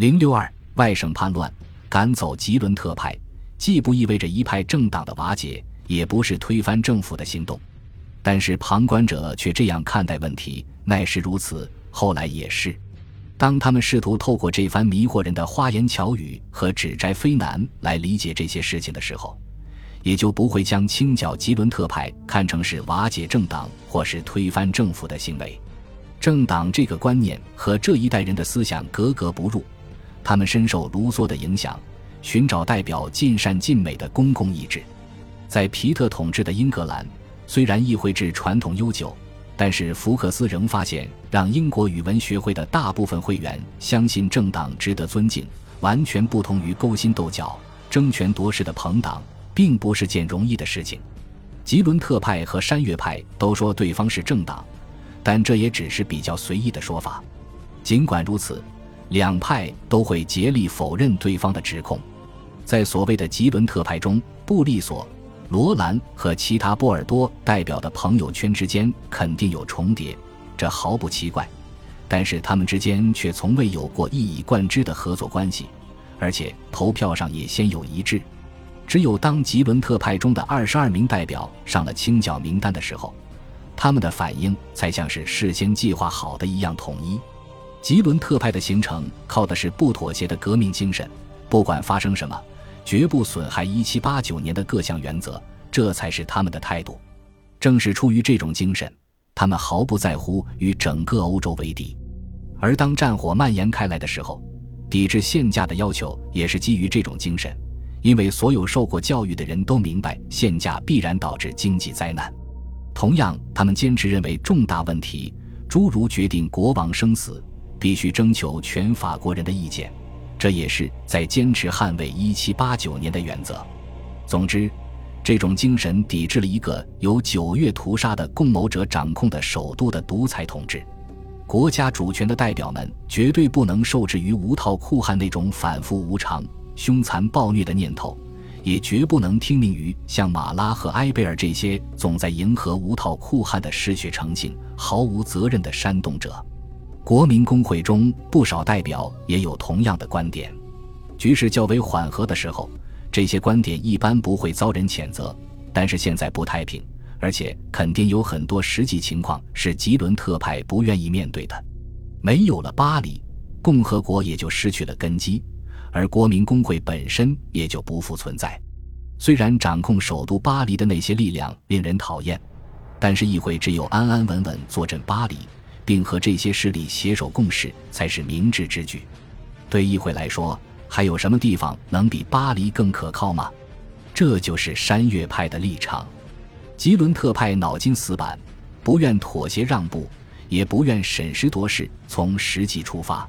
零六二外省叛乱，赶走吉伦特派，既不意味着一派政党的瓦解，也不是推翻政府的行动。但是旁观者却这样看待问题：乃是如此，后来也是。当他们试图透过这番迷惑人的花言巧语和指摘非难来理解这些事情的时候，也就不会将清剿吉伦特派看成是瓦解政党或是推翻政府的行为。政党这个观念和这一代人的思想格格不入。他们深受卢梭的影响，寻找代表尽善尽美的公共意志。在皮特统治的英格兰，虽然议会制传统悠久，但是福克斯仍发现，让英国语文学会的大部分会员相信政党值得尊敬，完全不同于勾心斗角、争权夺势的朋党，并不是件容易的事情。吉伦特派和山岳派都说对方是政党，但这也只是比较随意的说法。尽管如此。两派都会竭力否认对方的指控，在所谓的吉伦特派中，布利索、罗兰和其他波尔多代表的朋友圈之间肯定有重叠，这毫不奇怪。但是他们之间却从未有过一以贯之的合作关系，而且投票上也先有一致。只有当吉伦特派中的二十二名代表上了清剿名单的时候，他们的反应才像是事先计划好的一样统一。吉伦特派的形成靠的是不妥协的革命精神，不管发生什么，绝不损害1789年的各项原则，这才是他们的态度。正是出于这种精神，他们毫不在乎与整个欧洲为敌。而当战火蔓延开来的时候，抵制限价的要求也是基于这种精神，因为所有受过教育的人都明白限价必然导致经济灾难。同样，他们坚持认为重大问题，诸如决定国王生死。必须征求全法国人的意见，这也是在坚持捍卫1789年的原则。总之，这种精神抵制了一个由九月屠杀的共谋者掌控的首都的独裁统治。国家主权的代表们绝对不能受制于无套酷汉那种反复无常、凶残暴虐的念头，也绝不能听命于像马拉和埃贝尔这些总在迎合无套酷汉的嗜血成性、毫无责任的煽动者。国民工会中不少代表也有同样的观点。局势较为缓和的时候，这些观点一般不会遭人谴责。但是现在不太平，而且肯定有很多实际情况是吉伦特派不愿意面对的。没有了巴黎，共和国也就失去了根基，而国民工会本身也就不复存在。虽然掌控首都巴黎的那些力量令人讨厌，但是议会只有安安稳稳坐镇巴黎。并和这些势力携手共事，才是明智之举。对议会来说，还有什么地方能比巴黎更可靠吗？这就是山岳派的立场。吉伦特派脑筋死板，不愿妥协让步，也不愿审时度势，从实际出发。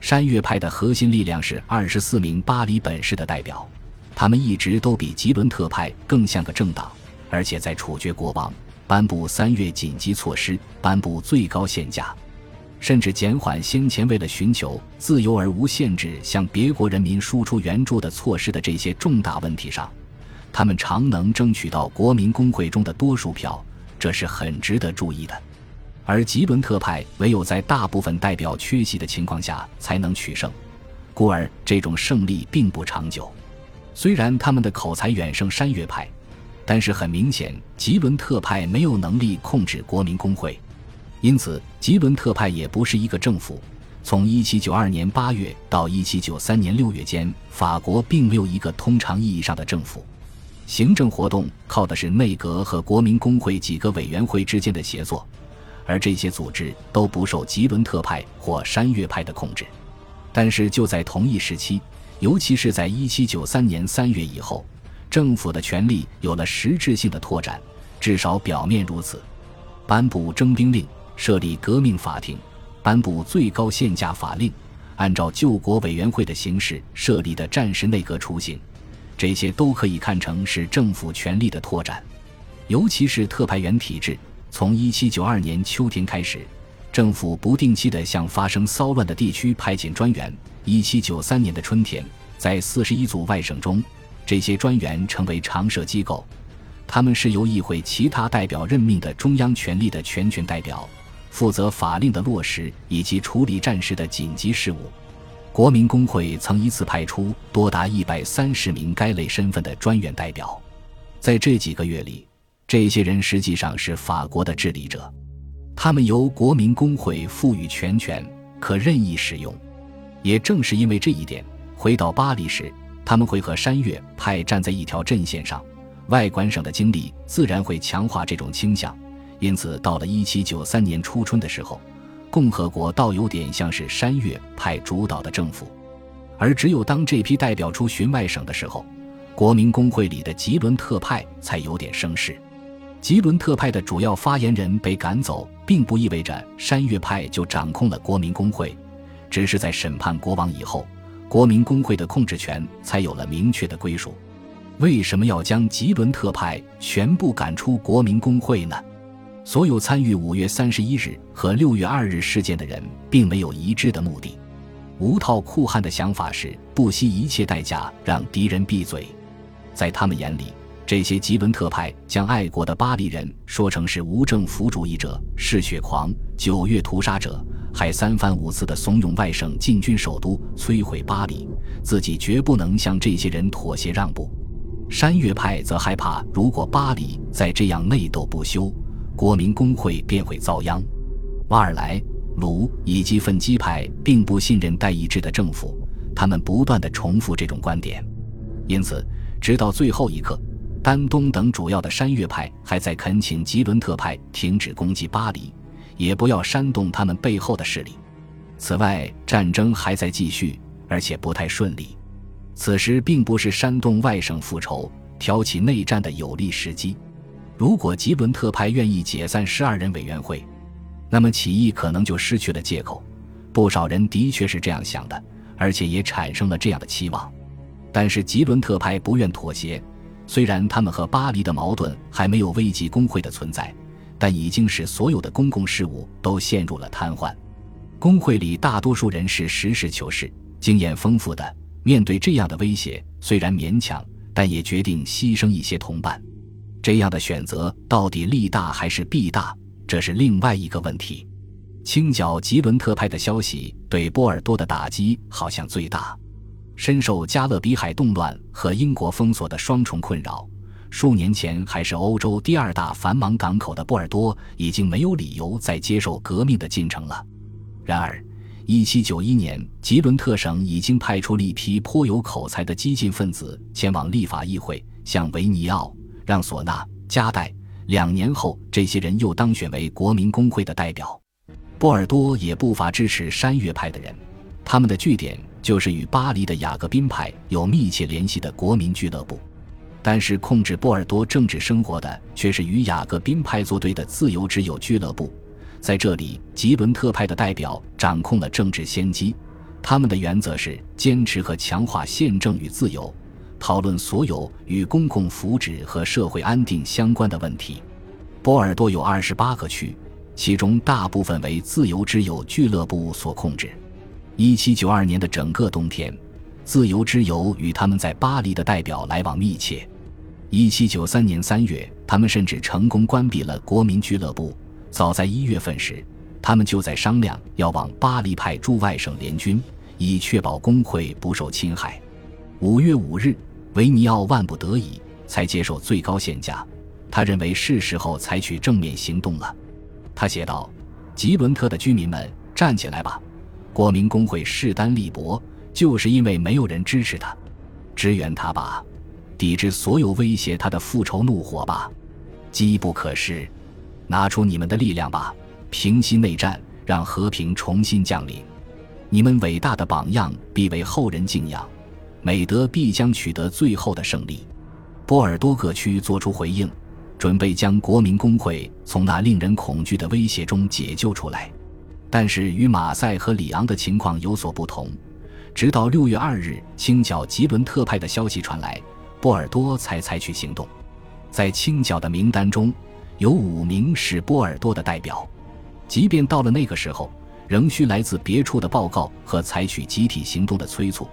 山岳派的核心力量是二十四名巴黎本市的代表，他们一直都比吉伦特派更像个政党，而且在处决国王。颁布三月紧急措施，颁布最高限价，甚至减缓先前为了寻求自由而无限制向别国人民输出援助的措施的这些重大问题上，他们常能争取到国民工会中的多数票，这是很值得注意的。而吉伦特派唯有在大部分代表缺席的情况下才能取胜，故而这种胜利并不长久。虽然他们的口才远胜山岳派。但是很明显，吉伦特派没有能力控制国民工会，因此吉伦特派也不是一个政府。从1792年8月到1793年6月间，法国并没有一个通常意义上的政府。行政活动靠的是内阁和国民工会几个委员会之间的协作，而这些组织都不受吉伦特派或山岳派的控制。但是就在同一时期，尤其是在1793年3月以后。政府的权力有了实质性的拓展，至少表面如此。颁布征兵令，设立革命法庭，颁布最高限价法令，按照救国委员会的形式设立的战时内阁雏形，这些都可以看成是政府权力的拓展。尤其是特派员体制，从1792年秋天开始，政府不定期地向发生骚乱的地区派遣专员。1793年的春天，在41组外省中。这些专员成为常设机构，他们是由议会其他代表任命的中央权力的全权代表，负责法令的落实以及处理战时的紧急事务。国民工会曾一次派出多达一百三十名该类身份的专员代表，在这几个月里，这些人实际上是法国的治理者，他们由国民工会赋予全权，可任意使用。也正是因为这一点，回到巴黎时，他们会和山岳派站在一条阵线上。外管省的经历自然会强化这种倾向，因此到了一七九三年初春的时候。共和国倒有点像是山岳派主导的政府，而只有当这批代表出巡外省的时候，国民工会里的吉伦特派才有点声势。吉伦特派的主要发言人被赶走，并不意味着山岳派就掌控了国民工会，只是在审判国王以后，国民工会的控制权才有了明确的归属。为什么要将吉伦特派全部赶出国民工会呢？所有参与五月三十一日和六月二日事件的人，并没有一致的目的。无套酷汉的想法是不惜一切代价让敌人闭嘴。在他们眼里，这些吉伦特派将爱国的巴黎人说成是无政府主义者、嗜血狂、九月屠杀者，还三番五次的怂恿外省进军首都，摧毁巴黎。自己绝不能向这些人妥协让步。山岳派则害怕，如果巴黎再这样内斗不休。国民工会便会遭殃。瓦尔莱、卢以及奋基派并不信任代议制的政府，他们不断的重复这种观点。因此，直到最后一刻，丹东等主要的山岳派还在恳请吉伦特派停止攻击巴黎，也不要煽动他们背后的势力。此外，战争还在继续，而且不太顺利。此时并不是煽动外省复仇、挑起内战的有利时机。如果吉伦特派愿意解散十二人委员会，那么起义可能就失去了借口。不少人的确是这样想的，而且也产生了这样的期望。但是吉伦特派不愿妥协，虽然他们和巴黎的矛盾还没有危及工会的存在，但已经使所有的公共事务都陷入了瘫痪。工会里大多数人是实事求是、经验丰富的，面对这样的威胁，虽然勉强，但也决定牺牲一些同伴。这样的选择到底利大还是弊大，这是另外一个问题。清剿吉伦特派的消息对波尔多的打击好像最大。深受加勒比海动乱和英国封锁的双重困扰，数年前还是欧洲第二大繁忙港口的波尔多已经没有理由再接受革命的进程了。然而，1791年，吉伦特省已经派出了一批颇有口才的激进分子前往立法议会，向维尼奥。让索纳加代两年后，这些人又当选为国民工会的代表。波尔多也不乏支持山岳派的人，他们的据点就是与巴黎的雅各宾派有密切联系的国民俱乐部。但是，控制波尔多政治生活的却是与雅各宾派作对的自由之友俱乐部。在这里，吉伦特派的代表掌控了政治先机，他们的原则是坚持和强化宪政与自由。讨论所有与公共福祉和社会安定相关的问题。波尔多有二十八个区，其中大部分为自由之友俱乐部所控制。一七九二年的整个冬天，自由之友与他们在巴黎的代表来往密切。一七九三年三月，他们甚至成功关闭了国民俱乐部。早在一月份时，他们就在商量要往巴黎派驻外省联军，以确保工会不受侵害。五月五日。维尼奥万不得已才接受最高限价，他认为是时候采取正面行动了。他写道：“吉伦特的居民们，站起来吧！国民工会势单力薄，就是因为没有人支持他，支援他吧，抵制所有威胁他的复仇怒火吧！机不可失，拿出你们的力量吧，平息内战，让和平重新降临。你们伟大的榜样必为后人敬仰。”美德必将取得最后的胜利。波尔多各区作出回应，准备将国民工会从那令人恐惧的威胁中解救出来。但是与马赛和里昂的情况有所不同。直到六月二日，清剿吉伦特派的消息传来，波尔多才采取行动。在清剿的名单中，有五名是波尔多的代表。即便到了那个时候，仍需来自别处的报告和采取集体行动的催促。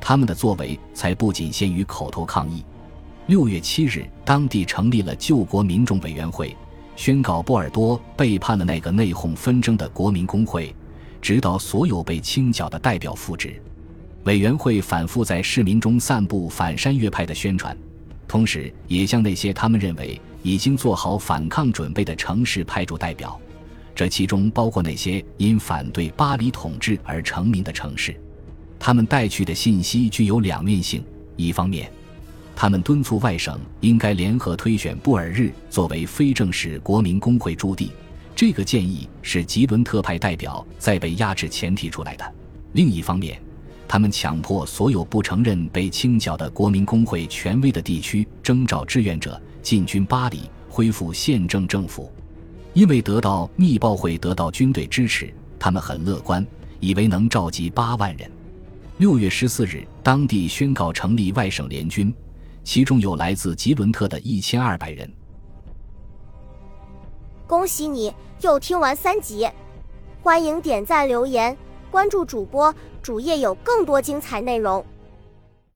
他们的作为才不仅限于口头抗议。六月七日，当地成立了救国民众委员会，宣告波尔多背叛了那个内讧纷争的国民工会，指导所有被清剿的代表复职。委员会反复在市民中散布反山岳派的宣传，同时也向那些他们认为已经做好反抗准备的城市派驻代表，这其中包括那些因反对巴黎统治而成名的城市。他们带去的信息具有两面性：一方面，他们敦促外省应该联合推选布尔日作为非正式国民工会驻地，这个建议是吉伦特派代表在被压制前提出来的；另一方面，他们强迫所有不承认被清剿的国民工会权威的地区征召志愿者进军巴黎，恢复宪政政府。因为得到密报会得到军队支持，他们很乐观，以为能召集八万人。六月十四日，当地宣告成立外省联军，其中有来自吉伦特的一千二百人。恭喜你又听完三集，欢迎点赞留言。关注主播，主页有更多精彩内容。